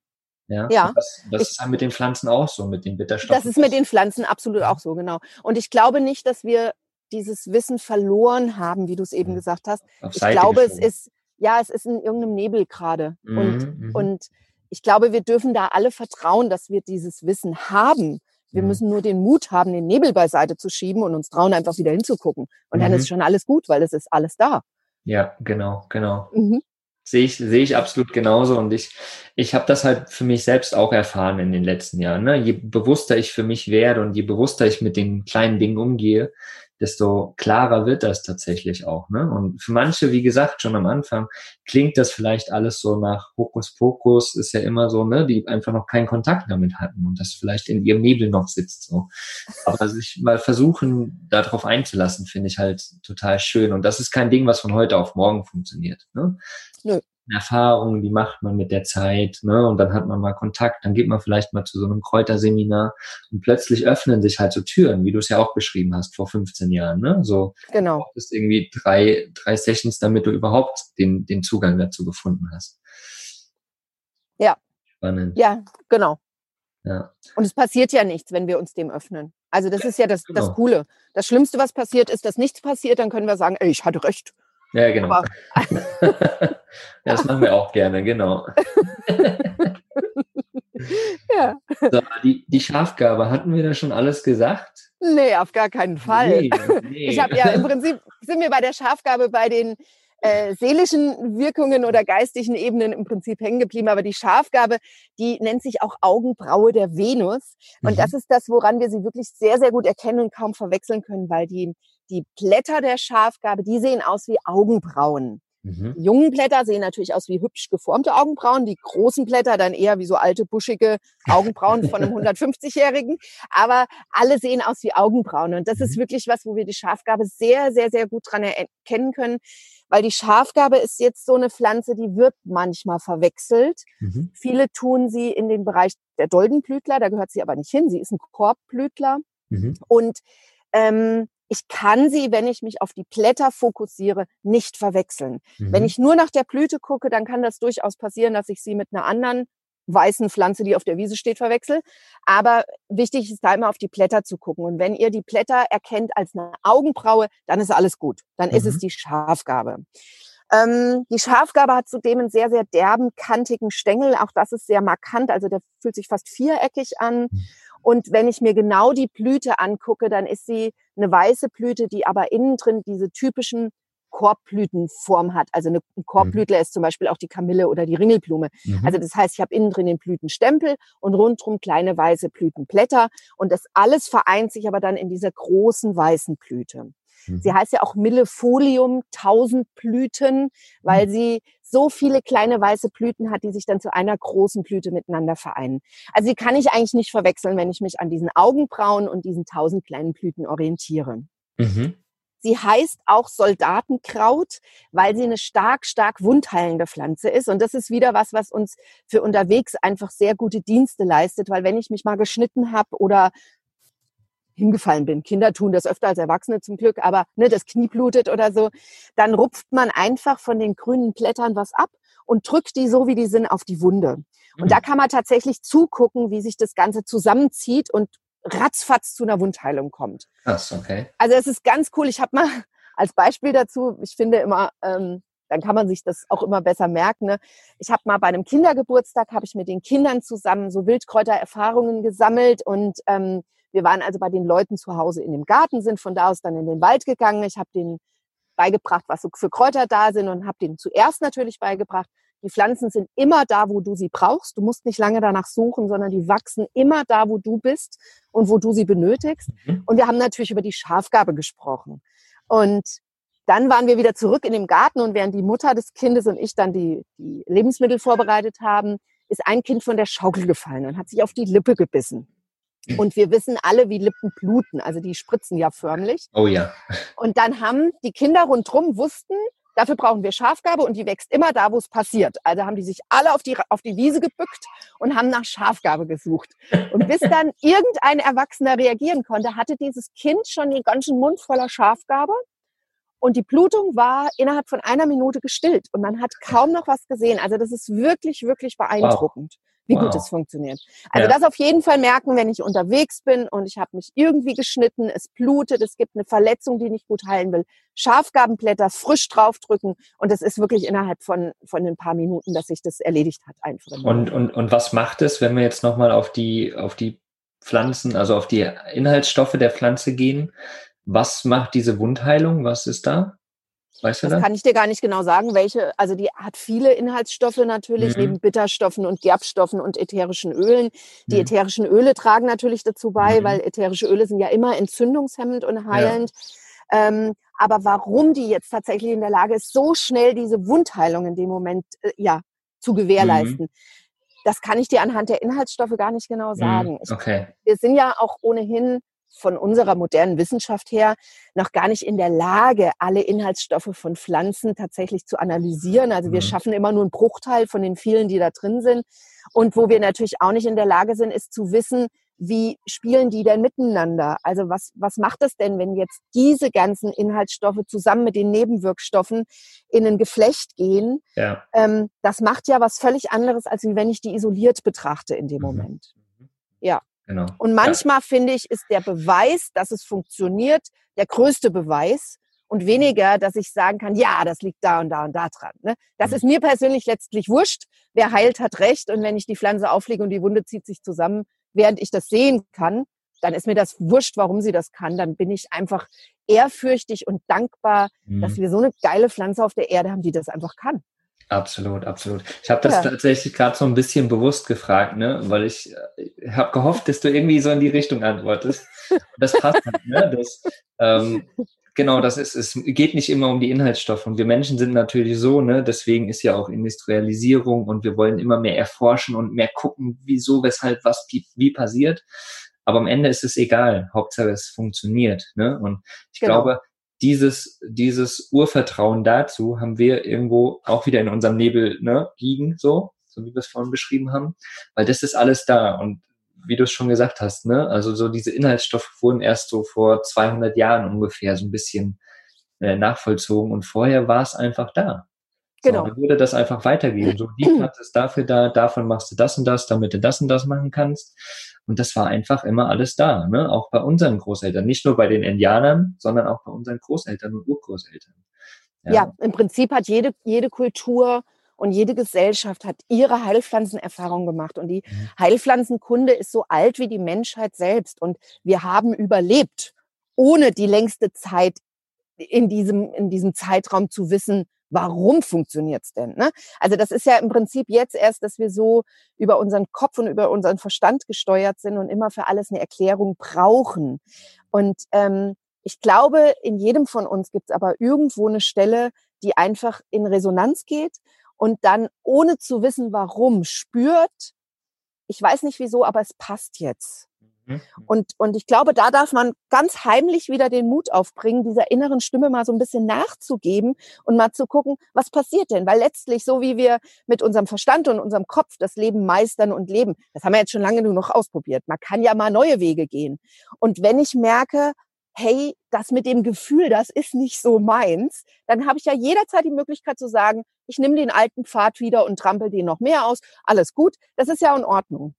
Ja. Ja. Und Das, das Ich- ist mit den Pflanzen auch so, mit den Bitterstoffen. das ist mit den Pflanzen absolut auch so, genau. Und ich glaube nicht, dass wir dieses Wissen verloren haben, wie du es eben Mhm. gesagt hast. auf Ich Seite glaube, es geschoben. ist, ja, es ist in irgendeinem Nebel gerade. Und Mhm, mhm. Und ich glaube, wir dürfen da alle vertrauen, dass wir dieses Wissen haben. Wir Mhm. müssen nur den Mut haben, den Nebel beiseite zu schieben und uns trauen, einfach wieder hinzugucken. Und dann Mhm. ist schon alles gut, weil es ist alles da. Ja, genau, genau. Mhm. Sehe ich, sehe ich absolut genauso. Und ich, ich habe das halt für mich selbst auch erfahren in den letzten Jahren. Ne? Je bewusster ich für mich werde und je bewusster ich mit den kleinen Dingen umgehe, desto klarer wird das tatsächlich auch. Ne? Und für manche, wie gesagt, schon am Anfang, klingt das vielleicht alles so nach Hokuspokus, ist ja immer so, ne, die einfach noch keinen Kontakt damit hatten und das vielleicht in ihrem Nebel noch sitzt. So. Aber sich mal versuchen, darauf einzulassen, finde ich halt total schön. Und das ist kein Ding, was von heute auf morgen funktioniert. Ne? Nö. Erfahrungen, die macht man mit der Zeit, ne? Und dann hat man mal Kontakt, dann geht man vielleicht mal zu so einem Kräuterseminar und plötzlich öffnen sich halt so Türen, wie du es ja auch beschrieben hast vor 15 Jahren, ne? So Genau. brauchtest irgendwie drei, drei Sessions, damit du überhaupt den, den Zugang dazu gefunden hast. Ja. Spannend. Ja, genau. Ja. Und es passiert ja nichts, wenn wir uns dem öffnen. Also das ist ja das, das Genau. Coole. Das Schlimmste, was passiert, ist, dass nichts passiert. Dann können wir sagen, ey, ich hatte recht. Ja, genau. Aber [LAUGHS] ja, das machen wir auch gerne, genau. [LAUGHS] ja, So, die, die Schafgabe, hatten wir da schon alles gesagt? nee, auf gar keinen Fall. Nee, [LAUGHS] nee. Ich habe ja im Prinzip sind wir bei der Schafgabe bei den äh, seelischen Wirkungen oder geistigen Ebenen im Prinzip hängen geblieben. Aber die Schafgabe, die nennt sich auch Augenbraue der Venus. Und Mhm. das ist das, woran wir sie wirklich sehr, sehr gut erkennen und kaum verwechseln können, weil die, die Blätter der Schafgabe, die sehen aus wie Augenbrauen. Mhm. Die jungen Blätter sehen natürlich aus wie hübsch geformte Augenbrauen, die großen Blätter dann eher wie so alte, buschige Augenbrauen von einem [LAUGHS] 150-Jährigen. Aber alle sehen aus wie Augenbrauen. Und das ist Mhm. wirklich was, wo wir die Schafgabe sehr, sehr, sehr gut dran erkennen können. Weil die Schafgabe ist jetzt so eine Pflanze, die wird manchmal verwechselt. Mhm. Viele tun sie in den Bereich der Doldenblütler, da gehört sie aber nicht hin. Sie ist ein Korbblütler. Mhm. Und ähm, ich kann sie, wenn ich mich auf die Blätter fokussiere, nicht verwechseln. Mhm. Wenn ich nur nach der Blüte gucke, dann kann das durchaus passieren, dass ich sie mit einer anderen weißen Pflanze, die auf der Wiese steht, verwechsel. Aber wichtig ist da immer auf die Blätter zu gucken. Und wenn ihr die Blätter erkennt als eine Augenbraue, dann ist alles gut. Dann ist es Mhm. die Schafgabe. Ähm, die Schafgabe hat zudem einen sehr, sehr derben, kantigen Stängel. Auch das ist sehr markant. Also der fühlt sich fast viereckig an. Mhm. Und wenn ich mir genau die Blüte angucke, dann ist sie eine weiße Blüte, die aber innen drin diese typischen Korbblütenform hat. Also eine, ein Korbblütler ist zum Beispiel auch die Kamille oder die Ringelblume. Mhm. Also das heißt, ich habe innen drin den Blütenstempel und rundrum kleine weiße Blütenblätter. Und das alles vereint sich aber dann in dieser großen weißen Blüte. Mhm. Sie heißt ja auch Millefolium, tausend Blüten, weil sie so viele kleine weiße Blüten hat, die sich dann zu einer großen Blüte miteinander vereinen. Also die kann ich eigentlich nicht verwechseln, wenn ich mich an diesen Augenbrauen und diesen tausend kleinen Blüten orientiere. Mhm. Sie heißt auch Soldatenkraut, weil sie eine stark, stark wundheilende Pflanze ist. Und das ist wieder was, was uns für unterwegs einfach sehr gute Dienste leistet, weil wenn ich mich mal geschnitten habe oder hingefallen bin. Kinder tun das öfter als Erwachsene zum Glück, aber ne, das Knie blutet oder so, dann rupft man einfach von den grünen Blättern was ab und drückt die so, wie die sind, auf die Wunde. Und mhm. da kann man tatsächlich zugucken, wie sich das Ganze zusammenzieht und ratzfatz zu einer Wundheilung kommt. Krass, okay. Also es ist ganz cool. Ich habe mal [LAUGHS] als Beispiel dazu, ich finde immer, ähm, dann kann man sich das auch immer besser merken. Ne? Ich habe mal bei einem Kindergeburtstag, habe ich mit den Kindern zusammen so Wildkräutererfahrungen gesammelt und ähm, wir waren also bei den Leuten zu Hause in dem Garten, sind von da aus dann in den Wald gegangen. Ich habe denen beigebracht, was so für Kräuter da sind und habe denen zuerst natürlich beigebracht, die Pflanzen sind immer da, wo du sie brauchst. Du musst nicht lange danach suchen, sondern die wachsen immer da, wo du bist und wo du sie benötigst. Mhm. Und wir haben natürlich über die Schafgabe gesprochen. Und dann waren wir wieder zurück in dem Garten und während die Mutter des Kindes und ich dann die, die Lebensmittel vorbereitet haben, ist ein Kind von der Schaukel gefallen und hat sich auf die Lippe gebissen. Und wir wissen alle, wie Lippen bluten. Also die spritzen ja förmlich. Oh ja. Und dann haben die Kinder rundherum wussten, dafür brauchen wir Schafgabe und die wächst immer da, wo es passiert. Also haben die sich alle auf die, auf die Wiese gebückt und haben nach Schafgabe gesucht. Und bis dann irgendein Erwachsener reagieren konnte, hatte dieses Kind schon den ganzen Mund voller Schafgabe. Und die Blutung war innerhalb von einer Minute gestillt und man hat kaum noch was gesehen. Also das ist wirklich, wirklich beeindruckend. Wow wie wow. gut es funktioniert. Also ja. das auf jeden Fall merken, wenn ich unterwegs bin und ich habe mich irgendwie geschnitten, es blutet, es gibt eine Verletzung, die nicht gut heilen will. Schafgabenblätter frisch draufdrücken und es ist wirklich innerhalb von, von ein paar Minuten, dass sich das erledigt hat einfach. Und, und, und was macht es, wenn wir jetzt nochmal auf die, auf die Pflanzen, also auf die Inhaltsstoffe der Pflanze gehen? Was macht diese Wundheilung? Was ist da? Weißt du das? Das kann ich dir gar nicht genau sagen, welche. Also die hat viele Inhaltsstoffe natürlich, mhm. neben Bitterstoffen und Gerbstoffen und ätherischen Ölen. Die mhm. ätherischen Öle tragen natürlich dazu bei, mhm. weil ätherische Öle sind ja immer entzündungshemmend und heilend. Ja. Ähm, aber warum die jetzt tatsächlich in der Lage ist, so schnell diese Wundheilung in dem Moment äh, ja zu gewährleisten, mhm. das kann ich dir anhand der Inhaltsstoffe gar nicht genau mhm. sagen. Okay. Ich, wir sind ja auch ohnehin von unserer modernen Wissenschaft her noch gar nicht in der Lage, alle Inhaltsstoffe von Pflanzen tatsächlich zu analysieren. Also wir mhm. schaffen immer nur einen Bruchteil von den vielen, die da drin sind. Und wo wir natürlich auch nicht in der Lage sind, ist zu wissen, wie spielen die denn miteinander? Also was, was macht es denn, wenn jetzt diese ganzen Inhaltsstoffe zusammen mit den Nebenwirkstoffen in ein Geflecht gehen? Ja. Ähm, das macht ja was völlig anderes, als wenn ich die isoliert betrachte in dem mhm. Moment. Genau. Und manchmal ja. finde ich, ist der Beweis, dass es funktioniert, der größte Beweis und weniger, dass ich sagen kann, ja, das liegt da und da und da dran. Ne? Das mhm. ist mir persönlich letztlich wurscht. Wer heilt, hat recht. Und wenn ich die Pflanze auflege und die Wunde zieht sich zusammen, während ich das sehen kann, dann ist mir das wurscht, warum sie das kann. Dann bin ich einfach ehrfürchtig und dankbar, mhm. dass wir so eine geile Pflanze auf der Erde haben, die das einfach kann. Absolut, absolut. Ich habe das ja. tatsächlich gerade so ein bisschen bewusst gefragt, ne? weil ich äh, habe gehofft, dass du irgendwie so in die Richtung antwortest. Das passt halt, ne? [LAUGHS] Das, ähm, genau, das ist, es geht nicht immer um die Inhaltsstoffe. Und wir Menschen sind natürlich so, ne? Deswegen ist ja auch Industrialisierung und wir wollen immer mehr erforschen und mehr gucken, wieso, weshalb, was, wie, wie passiert. Aber am Ende ist es egal. Hauptsache es funktioniert. Ne? Und ich genau. glaube, dieses, dieses Urvertrauen dazu haben wir irgendwo auch wieder in unserem Nebel ne, liegen, so, so wie wir es vorhin beschrieben haben, weil das ist alles da und wie du es schon gesagt hast, ne, also so diese Inhaltsstoffe wurden erst so vor 200 Jahren ungefähr so ein bisschen äh, nachvollzogen und vorher war es einfach da. Genau. So, dann würde das einfach weitergehen. So, die [CLEARS THROAT] Pflanze ist dafür da, davon machst du das und das, damit du das und das machen kannst. Und das war einfach immer alles da, ne? auch bei unseren Großeltern. Nicht nur bei den Indianern, sondern auch bei unseren Großeltern und Urgroßeltern. Ja, ja im Prinzip hat jede, jede Kultur und jede Gesellschaft hat ihre Heilpflanzenerfahrung gemacht. Und die mhm. Heilpflanzenkunde ist so alt wie die Menschheit selbst. Und wir haben überlebt, ohne die längste Zeit in diesem, in diesem Zeitraum zu wissen, warum funktioniert's denn? Ne? Also das ist ja im Prinzip jetzt erst, dass wir so über unseren Kopf und über unseren Verstand gesteuert sind und immer für alles eine Erklärung brauchen. Und ähm, ich glaube, in jedem von uns gibt's aber irgendwo eine Stelle, die einfach in Resonanz geht und dann, ohne zu wissen, warum, spürt, ich weiß nicht wieso, aber es passt jetzt. Mhm. Und, und ich glaube, da darf man ganz heimlich wieder den Mut aufbringen, dieser inneren Stimme mal so ein bisschen nachzugeben und mal zu gucken, was passiert denn? Weil letztlich, so wie wir mit unserem Verstand und unserem Kopf das Leben meistern und leben, das haben wir jetzt schon lange noch ausprobiert. Man kann ja mal neue Wege gehen. Und wenn ich merke, hey, das mit dem Gefühl, das ist nicht so meins, dann habe ich ja jederzeit die Möglichkeit zu sagen, ich nehme den alten Pfad wieder und trampel den noch mehr aus. Alles gut, das ist ja in Ordnung.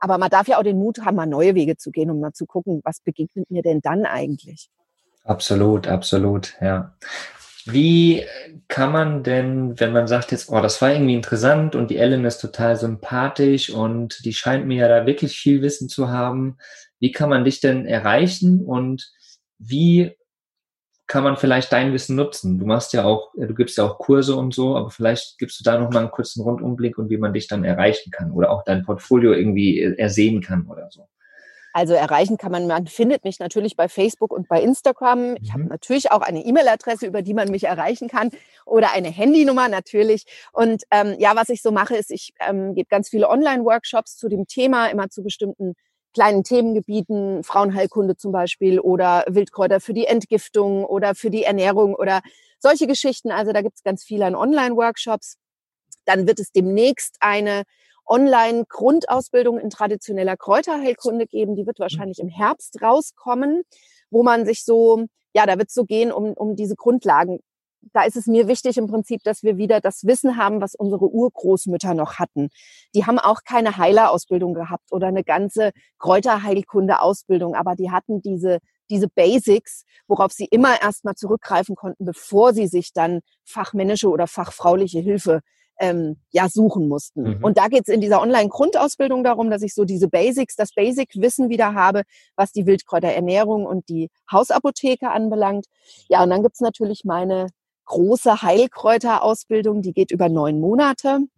Aber man darf ja auch den Mut haben, mal neue Wege zu gehen, um mal zu gucken, was begegnet mir denn dann eigentlich? Absolut, absolut, ja. Wie kann man denn, wenn man sagt jetzt, oh, das war irgendwie interessant und die Ellen ist total sympathisch und die scheint mir ja da wirklich viel Wissen zu haben, wie kann man dich denn erreichen und wie kann man vielleicht dein Wissen nutzen? Du machst ja auch, du gibst ja auch Kurse und so, aber vielleicht gibst du da noch mal einen kurzen Rundumblick und wie man dich dann erreichen kann oder auch dein Portfolio irgendwie ersehen kann oder so. Also erreichen kann man, man findet mich natürlich bei Facebook und bei Instagram. Ich habe mhm. natürlich auch eine E-Mail-Adresse, über die man mich erreichen kann oder eine Handynummer natürlich. Und ähm, ja, was ich so mache, ist, ich ähm, gebe ganz viele Online-Workshops zu dem Thema, immer zu bestimmten kleinen Themengebieten, Frauenheilkunde zum Beispiel oder Wildkräuter für die Entgiftung oder für die Ernährung oder solche Geschichten. Also da gibt es ganz viele an Online-Workshops. Dann wird es demnächst eine Online-Grundausbildung in traditioneller Kräuterheilkunde geben. Die wird wahrscheinlich im Herbst rauskommen, wo man sich so, ja, da wird es so gehen um, um diese Grundlagen da ist es mir wichtig im Prinzip, dass wir wieder das Wissen haben, was unsere Urgroßmütter noch hatten. Die haben auch keine Heilerausbildung gehabt oder eine ganze Kräuterheilkunde-Ausbildung, aber die hatten diese, diese Basics, worauf sie immer erstmal zurückgreifen konnten, bevor sie sich dann fachmännische oder fachfrauliche Hilfe ähm, ja suchen mussten. Mhm. Und da geht es in dieser Online-Grundausbildung darum, dass ich so diese Basics, das Basic-Wissen wieder habe, was die Wildkräuterernährung und die Hausapotheke anbelangt. Ja, und dann gibt's natürlich meine große Heilkräuterausbildung, die geht über neun Monate. Mhm.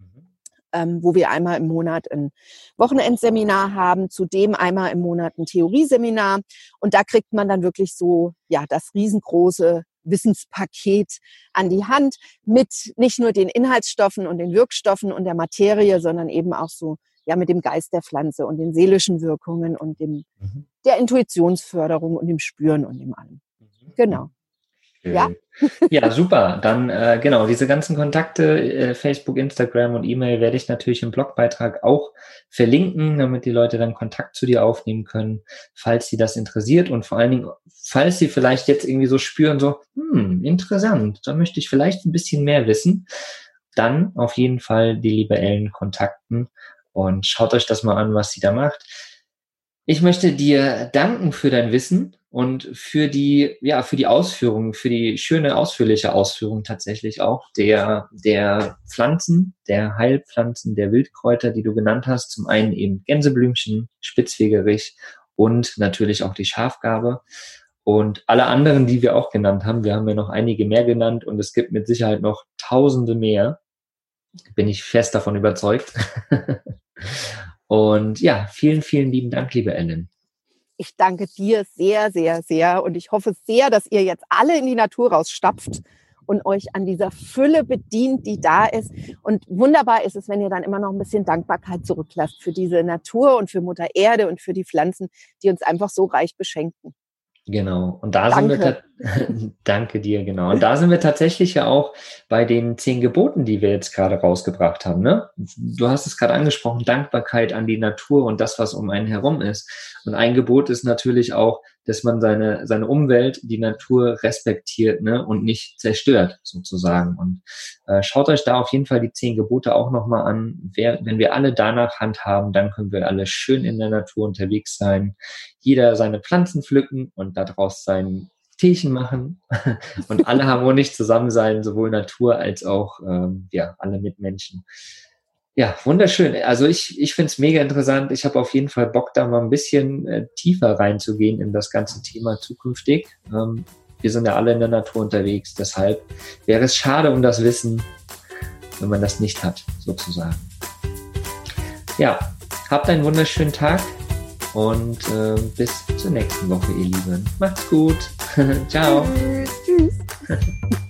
Ähm, wo wir einmal im Monat ein Wochenendseminar haben, zudem einmal im Monat ein Theorieseminar. Und da kriegt man dann wirklich so, ja, das riesengroße Wissenspaket an die Hand mit nicht nur den Inhaltsstoffen und den Wirkstoffen und der Materie, sondern eben auch so ja mit dem Geist der Pflanze und den seelischen Wirkungen und dem mhm. der Intuitionsförderung und dem Spüren und dem allem. Mhm. Genau. Ja. ja, super. Dann äh, genau, diese ganzen Kontakte, äh, Facebook, Instagram und E-Mail werde ich natürlich im Blogbeitrag auch verlinken, damit die Leute dann Kontakt zu dir aufnehmen können, falls sie das interessiert und vor allen Dingen, falls sie vielleicht jetzt irgendwie so spüren, so, hm, interessant, da möchte ich vielleicht ein bisschen mehr wissen, dann auf jeden Fall die liebe Ellen kontakten und schaut euch das mal an, was sie da macht. Ich möchte dir danken für dein Wissen und für die, ja, für die Ausführung, für die schöne, ausführliche Ausführung tatsächlich auch der, der Pflanzen, der Heilpflanzen, der Wildkräuter, die du genannt hast. Zum einen eben Gänseblümchen, Spitzwegerich und natürlich auch die Schafgabe. Und alle anderen, die wir auch genannt haben, wir haben ja noch einige mehr genannt und es gibt mit Sicherheit noch tausende mehr. Bin ich fest davon überzeugt. [LAUGHS] und ja, vielen, vielen lieben Dank, liebe Ellen. Ich danke dir sehr, sehr, sehr und ich hoffe sehr, dass ihr jetzt alle in die Natur rausstapft und euch an dieser Fülle bedient, die da ist. Und wunderbar ist es, wenn ihr dann immer noch ein bisschen Dankbarkeit zurücklasst für diese Natur und für Mutter Erde und für die Pflanzen, die uns einfach so reich beschenken. Genau. Und da Danke. sind wir, [LAUGHS] danke dir, genau. Und da sind wir tatsächlich ja auch bei den zehn Geboten, die wir jetzt gerade rausgebracht haben, ne? Du hast es gerade angesprochen, Dankbarkeit an die Natur und das, was um einen herum ist. Und ein Gebot ist natürlich auch, dass man seine, seine Umwelt, die Natur respektiert ne, und nicht zerstört, sozusagen. Und äh, schaut euch da auf jeden Fall die zehn Gebote auch nochmal an. Wer, wenn wir alle danach handhaben, dann können wir alle schön in der Natur unterwegs sein. Jeder seine Pflanzen pflücken und daraus sein Teechen machen [LAUGHS] und alle harmonisch zusammen sein, sowohl Natur als auch ähm, ja, alle Mitmenschen. Ja, wunderschön. Also ich, ich finde es mega interessant. Ich habe auf jeden Fall Bock, da mal ein bisschen äh, tiefer reinzugehen in das ganze Thema zukünftig. Ähm, wir sind ja alle in der Natur unterwegs. Deshalb wäre es schade um das Wissen, wenn man das nicht hat, sozusagen. Ja, habt einen wunderschönen Tag und äh, bis zur nächsten Woche, ihr Lieben. Macht's gut. [LAUGHS] Ciao. Tschüss. [LAUGHS]